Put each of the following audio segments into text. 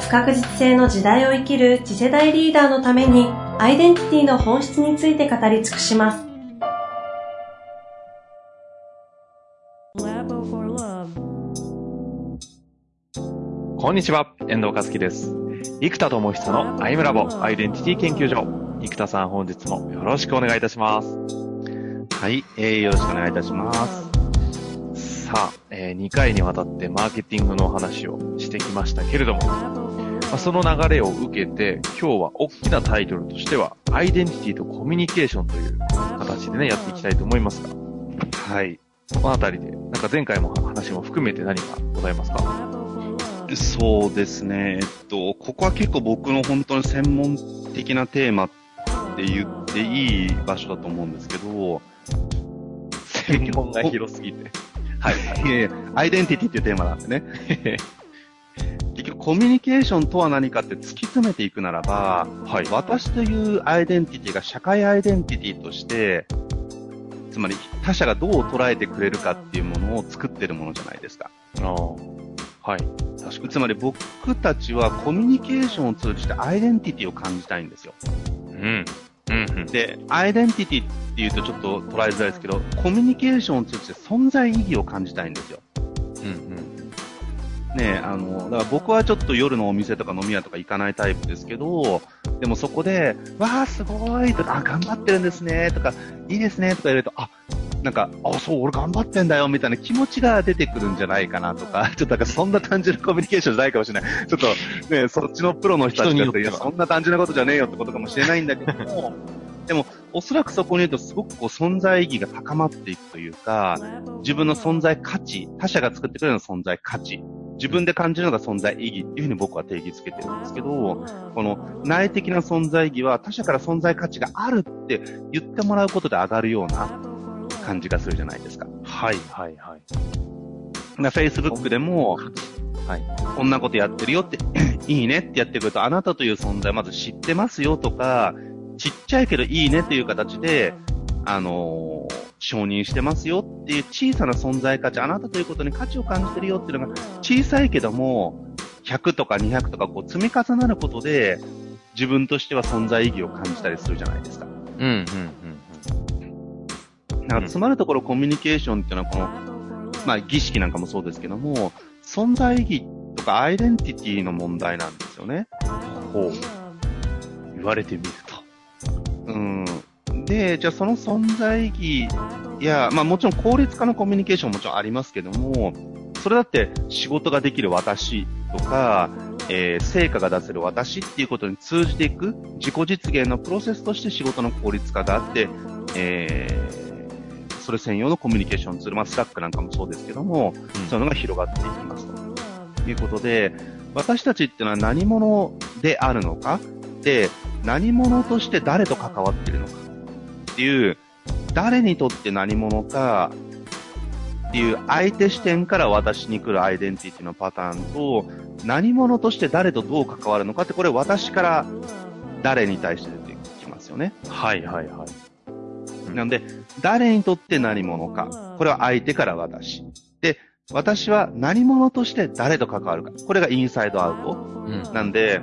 不確実性の時代を生きる次世代リーダーのためにアイデンティティの本質について語り尽くします。こんにちは、遠藤和樹です。生田智久のアイムラボアイデンティティ研究所。生田さん本日もよろしくお願いいたします。はい、えー、よろしくお願いいたします。さあ、えー、2回にわたってマーケティングのお話をしてきましたけれども、まあ、その流れを受けて、今日は大きなタイトルとしては、アイデンティティとコミュニケーションという形でね、やっていきたいと思いますが、はい。このあたりで、なんか前回も話も含めて何かございますか？そうですね。えっと、ここは結構僕の本当に専門的なテーマって言っていい場所だと思うんですけど、専門が広すぎて。は い。アイデンティティっていうテーマなんでね。コミュニケーションとは何かって突き詰めていくならば、はい、私というアイデンティティが社会アイデンティティとして、つまり他者がどう捉えてくれるかっていうものを作ってるものじゃないですか。ああ。はい。確かつまり僕たちはコミュニケーションを通じてアイデンティティを感じたいんですよ。うん。うん、うん。で、アイデンティティっていうとちょっと捉えづらいですけど、コミュニケーションを通じて存在意義を感じたいんですよ。ね、あの、だから僕はちょっと夜のお店とか飲み屋とか行かないタイプですけど、でもそこで、わーすごいとか、あ、頑張ってるんですねとか、いいですねとか言われると、あ、なんか、あ、そう、俺頑張ってんだよみたいな気持ちが出てくるんじゃないかなとか、ちょっとなんかそんな単純なコミュニケーションじゃないかもしれない。ちょっとね、そっちのプロの人たちだって、いや、そんな単純なことじゃねえよってことかもしれないんだけども、でも、おそらくそこに言うとすごくこう存在意義が高まっていくというか、自分の存在価値、他者が作ってくれる存在価値、自分で感じるのが存在意義っていうふうに僕は定義づけてるんですけど、この内的な存在意義は他者から存在価値があるって言ってもらうことで上がるような感じがするじゃないですか。はい、はい、はい。な、Facebook でも、はい、こんなことやってるよって、いいねってやってくると、あなたという存在まず知ってますよとか、ちっちゃいけどいいねっていう形で、あのー、承認してますよっていう小さな存在価値、あなたということに価値を感じてるよっていうのが小さいけども、100とか200とかこう積み重なることで、自分としては存在意義を感じたりするじゃないですか。うん、うん、うん。なんか詰まるところコミュニケーションっていうのはこの、まあ儀式なんかもそうですけども、存在意義とかアイデンティティの問題なんですよね。ほう。言われてみると。うん。で、じゃあその存在意義や、まあもちろん効率化のコミュニケーションももちろんありますけども、それだって仕事ができる私とか、えー、成果が出せる私っていうことに通じていく自己実現のプロセスとして仕事の効率化があって、えー、それ専用のコミュニケーションツール、まあ、スラックなんかもそうですけども、うん、そういうのが広がっていきますと。いうことで、私たちっていうのは何者であるのか？で、何者として誰と関わっているのか？っていう、誰にとって何者かっていう相手視点から私に来るアイデンティティのパターンと、何者として誰とどう関わるのかって、これ私から誰に対して出てきますよね。はいはいはい。なので、誰にとって何者か。これは相手から私。で、私は何者として誰と関わるか。これがインサイドアウト。うん、なんで、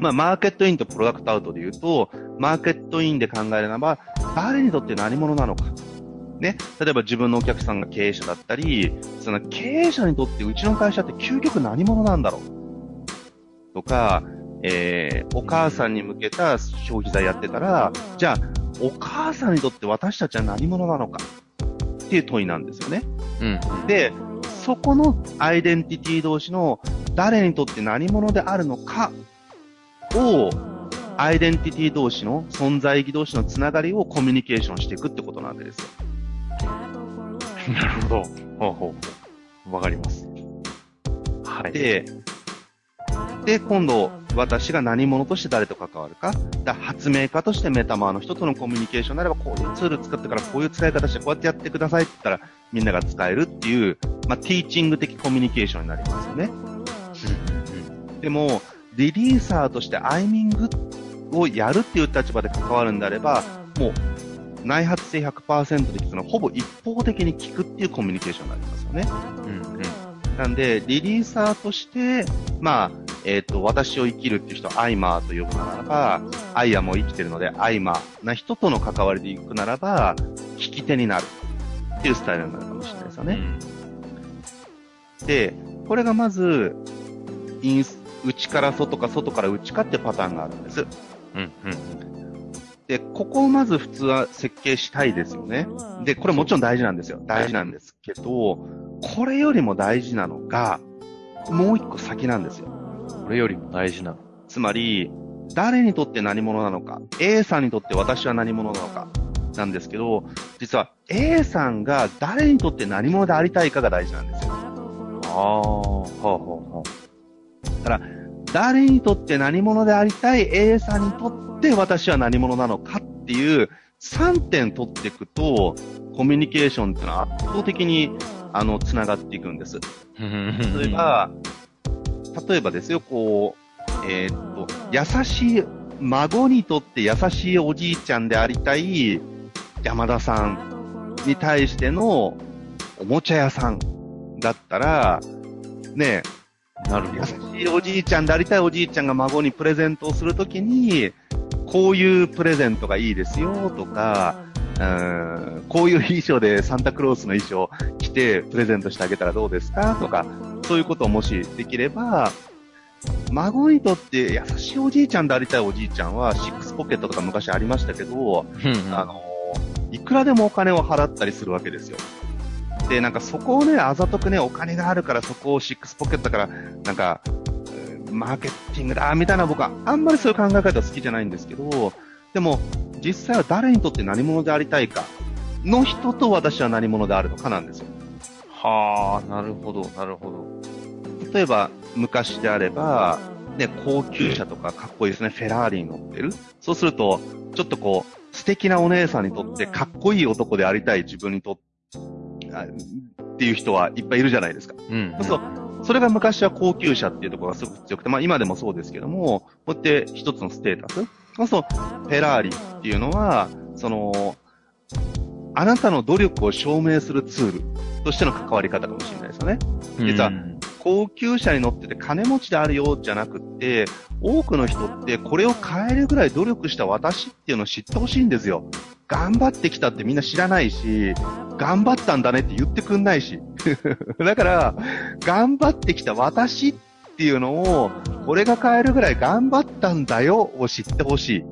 まあ、マーケットインとプロダクトアウトで言うと、マーケットインで考えるならば、誰にとって何者なのか。ね。例えば自分のお客さんが経営者だったり、その経営者にとってうちの会社って究極何者なんだろうとか、えー、お母さんに向けた消費財やってたら、じゃあ、お母さんにとって私たちは何者なのかっていう問いなんですよね。うん。で、そこのアイデンティティ同士の誰にとって何者であるのかを、アイデンティティ同士の、存在意義同士のつながりをコミュニケーションしていくってことなんですよ。なるほど。ほうほう。わかります。はい。で、で、今度、私が何者として誰と関わるか。だ発明家としてメタマーの人とのコミュニケーションなれば、こういうツール使ってからこういう使い方してこうやってやってくださいって言ったら、みんなが使えるっていう、まあ、ティーチング的コミュニケーションになりますよね。でも、リリーサーとしてアイミングをやるっていう立場で関わるんであれば、もう、内発性100%で聞くのは、ほぼ一方的に聞くっていうコミュニケーションになりますよね。うんうん。なんで、リリーサーとして、まあ、えっ、と、私を生きるっていう人をアイマーと呼ぶならば、アイアも生きてるので、アイマーな人との関わりで行くならば、聞き手になるっていうスタイルになるかもしれないですよね。で、これがまず、インス、内から外か外から内かってパターンがあるんです。うんうん。で、ここをまず普通は設計したいですよね。で、これもちろん大事なんですよ。大事なんですけど、これよりも大事なのが、もう一個先なんですよ。これよりも大事なの。つまり、誰にとって何者なのか、A さんにとって私は何者なのか、なんですけど、実は A さんが誰にとって何者でありたいかが大事なんですよ。ああ、はあはだから、誰にとって何者でありたい A さんにとって私は何者なのかっていう3点取っていくと、コミュニケーションっていうのは圧倒的に、あの、繋がっていくんです。例えば、例えばですよ、こう、えーっと、優しい、孫にとって優しいおじいちゃんでありたい山田さんに対してのおもちゃ屋さんだったら、ねえなるほ優しいおじいちゃんでありたいおじいちゃんが孫にプレゼントをするときに、こういうプレゼントがいいですよとか、うーんこういう衣装でサンタクロースの衣装着てプレゼントしてあげたらどうですかとか、そういうことをもしできれば、孫にとって優しいおじいちゃんでありたいおじいちゃんは、シックスポケットとか昔ありましたけど、ど。あの、いくらでもお金を払ったりするわけですよ。で、なんかそこをね、あざとくね、お金があるからそこをシックスポケットから、なんか、えーマーケティングだ、みたいな僕はあんまりそういう考え方は好きじゃないんですけど、でも、実際は誰にとって何者でありたいかの人と私は何者であるのかなんですよ。はあ、なるほど、なるほど。例えば、昔であれば、ね、高級車とかかっこいいですね。フェラーリに乗ってる。そうすると、ちょっとこう、素敵なお姉さんにとってかっこいい男でありたい自分にとっっていう人はいっぱいいるじゃないですか。うん。そうそれが昔は高級車っていうところがすごく強くて、まあ今でもそうですけども、こうやって一つのステータス。そうすると、フェラーリっていうのは、その、あなたの努力を証明するツールとしての関わり方かもしれないですよね。実はうん高級車に乗ってて金持ちであるよじゃなくって、多くの人ってこれを変えるぐらい努力した私っていうのを知ってほしいんですよ。頑張ってきたってみんな知らないし、頑張ったんだねって言ってくんないし。だから、頑張ってきた私っていうのを、俺が変えるぐらい頑張ったんだよを知ってほし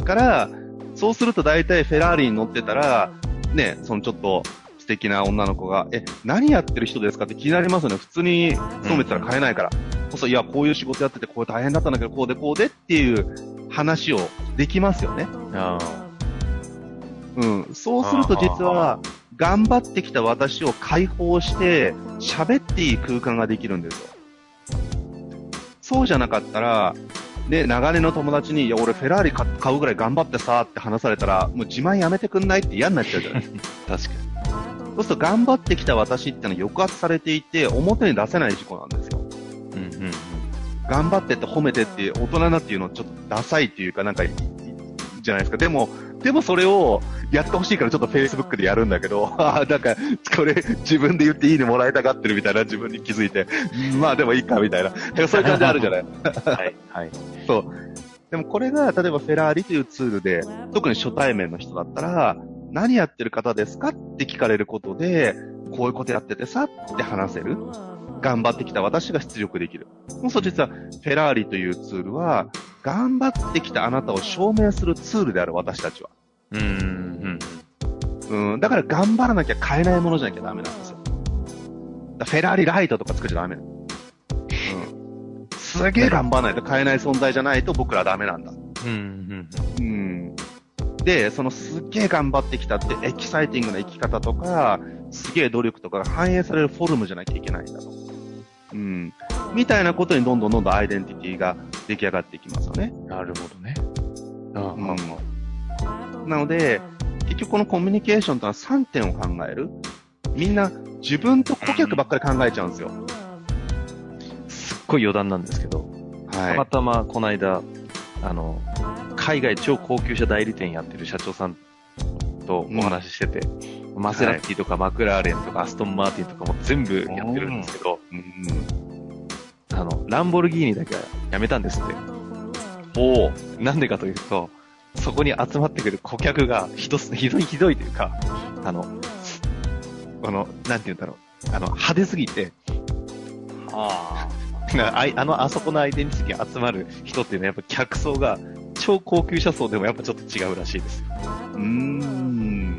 い。から、そうすると大体フェラーリに乗ってたら、ね、そのちょっと素敵な女の子が、え、何やってる人ですかって気になりますよね。普通に勤めてたら買えないから。こそ、いや、こういう仕事やってて、こう大変だったんだけど、こうでこうでっていう話をできますよね。あうん。そうすると実は、頑張ってきた私を解放して、喋っていい空間ができるんですよ。そうじゃなかったら、で、長年の友達に、いや、俺フェラーリ買買うぐらい頑張ってさって話されたら、もう自慢やめてくんないって嫌になっちゃうじゃないですか。あ、確かそうすると頑張ってきた私ってのは抑圧されていて、表に出せない事故なんですよ。に。うんうん頑張ってって褒めてって大人なっていうのはちょっとダサいっていうかなんか、いじゃないですか。でも、でもそれをやってほしいからちょっと Facebook でやるんだけど、ああ、なんか、これ自分で言っていいねもらいたがってるみたいな自分に気づいて、うんまあでもいいかみたいな。そういう感じあるじゃない。はい。はい。そう。でもこれが、例えばフェラーリというツールで、特に初対面の人だったら、何やってる方ですか？って聞かれることで、こういうことやっててさって話せる。頑張ってきた私が出力できる。そうすると実は、フェラーリというツールは、頑張ってきたあなたを証明するツールである私たちは。うんうん。うん、だから頑張らなきゃ買えないものじゃなきゃダメなんですよ。だフェラーリライトとか作っちゃダメ。うん。すげえ頑張らないと買えない存在じゃないと僕らはダメなんだ。うんうん。うん。で、そのすっげえ頑張ってきたってエキサイティングな生き方とか、すげえ努力とかが反映されるフォルムじゃなきゃいけないんだと。うん。みたいなことにどんどんどんどんアイデンティティが出来上がっていきますよね。なるほどね。ああうんなので、結局このコミュニケーションとは3点を考える。みんな自分と顧客ばっかり考えちゃうんですよ。すっごい余談なんですけど、たまはたまこの間、あの、海外超高級車代理店やってる社長さんとお話ししてて、マセラティとかマクラーレンとかアストンマーティンとかも全部やってるんですけど、い。うん。あの、ランボルギーニだけはやめたんですって。おなんでかというと、そこに集まってくる顧客がひどす、ひどいひどいというか、あの、この、なんて言うんだろう、あの、派手すぎて、あ なあいあの、あそこのアイデンティティが集まる人っていうのはやっぱ客層が超高級車層でもやっぱちょっと違うらしいですよ。うーん。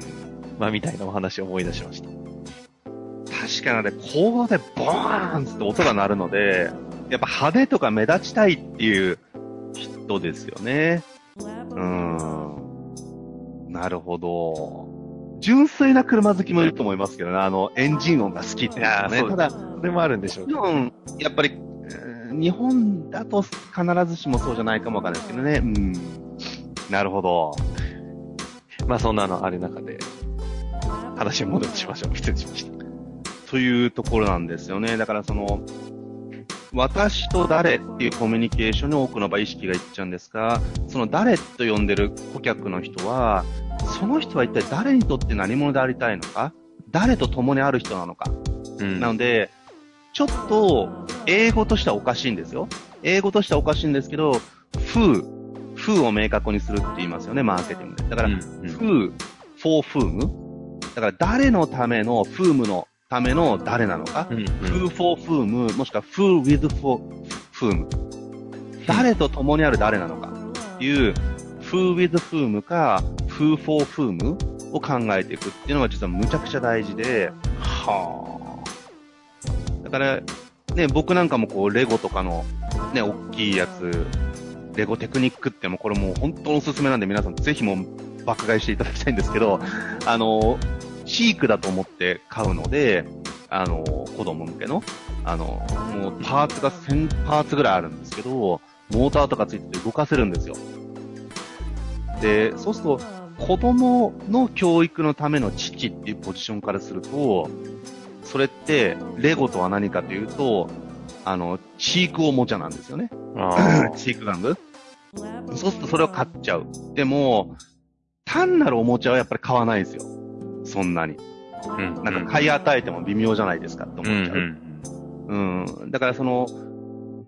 まあみたいなお話を思い出しました。確かにあれ、高でボーンって音が鳴るので、やっぱ派手とか目立ちたいっていう人ですよね。うーん。なるほど。純粋な車好きもいると思いますけどね。あの、エンジン音が好きってね。ただ、それもあるんでしょうけど。うん、やっぱり、えー日本だと必ずしもそうじゃないかもわかんないですけどね。うん。なるほど。まあそんなのある中で、話を戻しましょう。失礼しました。というところなんですよね。だからその、私と誰っていうコミュニケーションに多くの場合意識がいっちゃうんですが、その誰と呼んでる顧客の人は、その人は一体誰にとって何者でありたいのか誰と共にある人なのかうんなので、ちょっと、英語としてはおかしいんですよ。英語としてはおかしいんですけど、who、who を明確にするって言いますよね、マーケティングで。だから、うんうん who for whom? だから、誰のための、whom のための誰なのか、うんうん who for whom, もしくは who with for whom? 誰と共にある誰なのかっていう、who with whom か who for whom を考えていくっていうのが実はむちゃくちゃ大事で、はあ。だから、ね、僕なんかもこう、レゴとかの、ね、大きいやつ、レゴテクニックってもこれもう本当におすすめなんで皆さんぜひも爆買いしていただきたいんですけど、あの、チークだと思って買うので、あの、子供向けの、あの、もうパーツが1000パーツぐらいあるんですけど、モーターとかついてて動かせるんですよ。で、そうすると、子供の教育のための父っていうポジションからすると、それって、レゴとは何かというと、あの、チークおもちゃなんですよね。あチー ク玩具そうするとそれを買っちゃう。でも、単なるおもちゃはやっぱり買わないですよ。そんなに。ーうんなんか買い与えても微妙じゃないですかって思っちゃう。うんうん。だからその、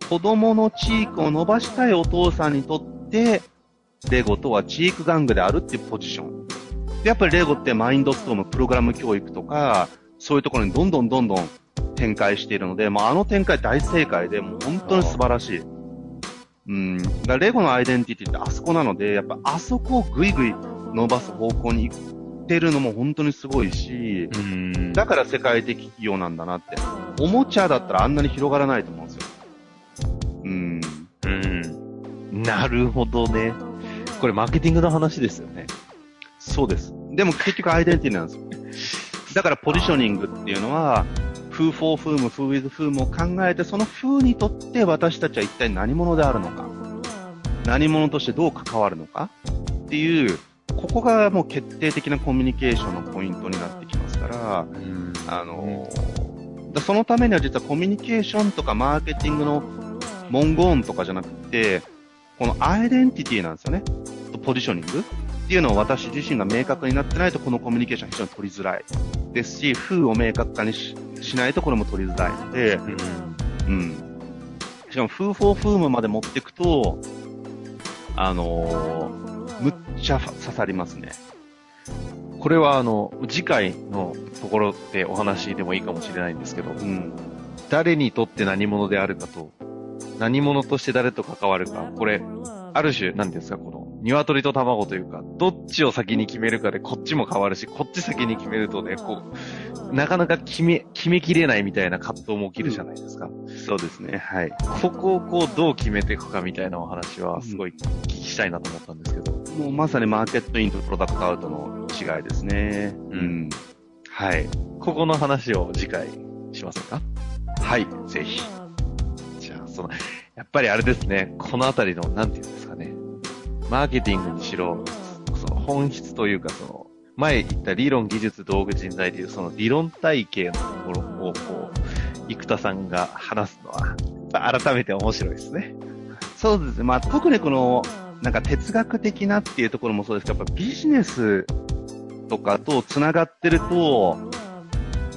子供のチークを伸ばしたいお父さんにとって、レゴとはチーク玩具であるっていうポジション。で、やっぱりレゴってマインドストーム、プログラム教育とか、そういうところにどんどんどんどん展開しているので、もうあの展開大正解で、もう本当に素晴らしい。うん。だからレゴのアイデンティティってあそこなので、やっぱあそこをぐいぐい伸ばす方向に行ってるのも本当にすごいし、うん。だから世界的企業なんだなって。おもちゃだったらあんなに広がらないと思うんですよ。うん。うん。なるほどね。これマーケティングの話ですよね。そうです。でも結局アイデンティティなんですよ。だからポジショニングっていうのは、who for whom, who with whom を考えて、その who にとって私たちは一体何者であるのか。何者としてどう関わるのかっていう、ここがもう決定的なコミュニケーションのポイントになってきますから、うんあのだそのためには実はコミュニケーションとかマーケティングの文言とかじゃなくて、このアイデンティティなんですよね。とポジショニングっていうのを私自身が明確になってないとこのコミュニケーションは非常に取りづらい。ですし、風を明確化にししないとこれも取りづらいので、うんうん。しかも、風フォーフームまで持っていくと、あのーむっちゃ刺さりますね。これはあの、次回のところでお話でもいいかもしれないんですけど、うん。誰にとって何者であるかと、何者として誰と関わるか、これ、ある種、なんですか、この、鶏と卵というか、どっちを先に決めるかでこっちも変わるし、こっち先に決めるとね、こう、なかなか決め、決めきれないみたいな葛藤も起きるじゃないですか。そうですね。はい。ここをこう、どう決めていくかみたいなお話は、すごい聞きしたいなと思ったんですけど。もうまさにマーケットインとプロダクトアウトの違いですね。うんはい。ここの話を次回しませんか？はい。ぜひ。その、やっぱりあれですね、このあたりの、なんていうんですかね、マーケティングにしろ、その本質というか、その、前言った理論、技術、道具、人材という、その理論体系のところを、こう、生田さんが話すのは、改めて面白いですね。そうですね。まあ、特にこの、なんか哲学的なっていうところもそうですけど、やっぱビジネスとかと繋がってると、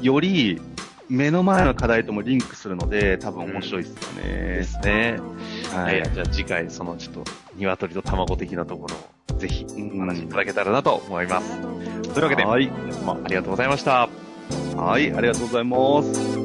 より目の前の課題ともリンクするので、多分面白いですよね。ですね。ははいい。じゃあ次回、そのちょっと、鶏と卵的なところを、ぜひ、お話しいただけたらなと思います。というわけで、はい。まあ、ありがとうございました。はい、ありがとうございます。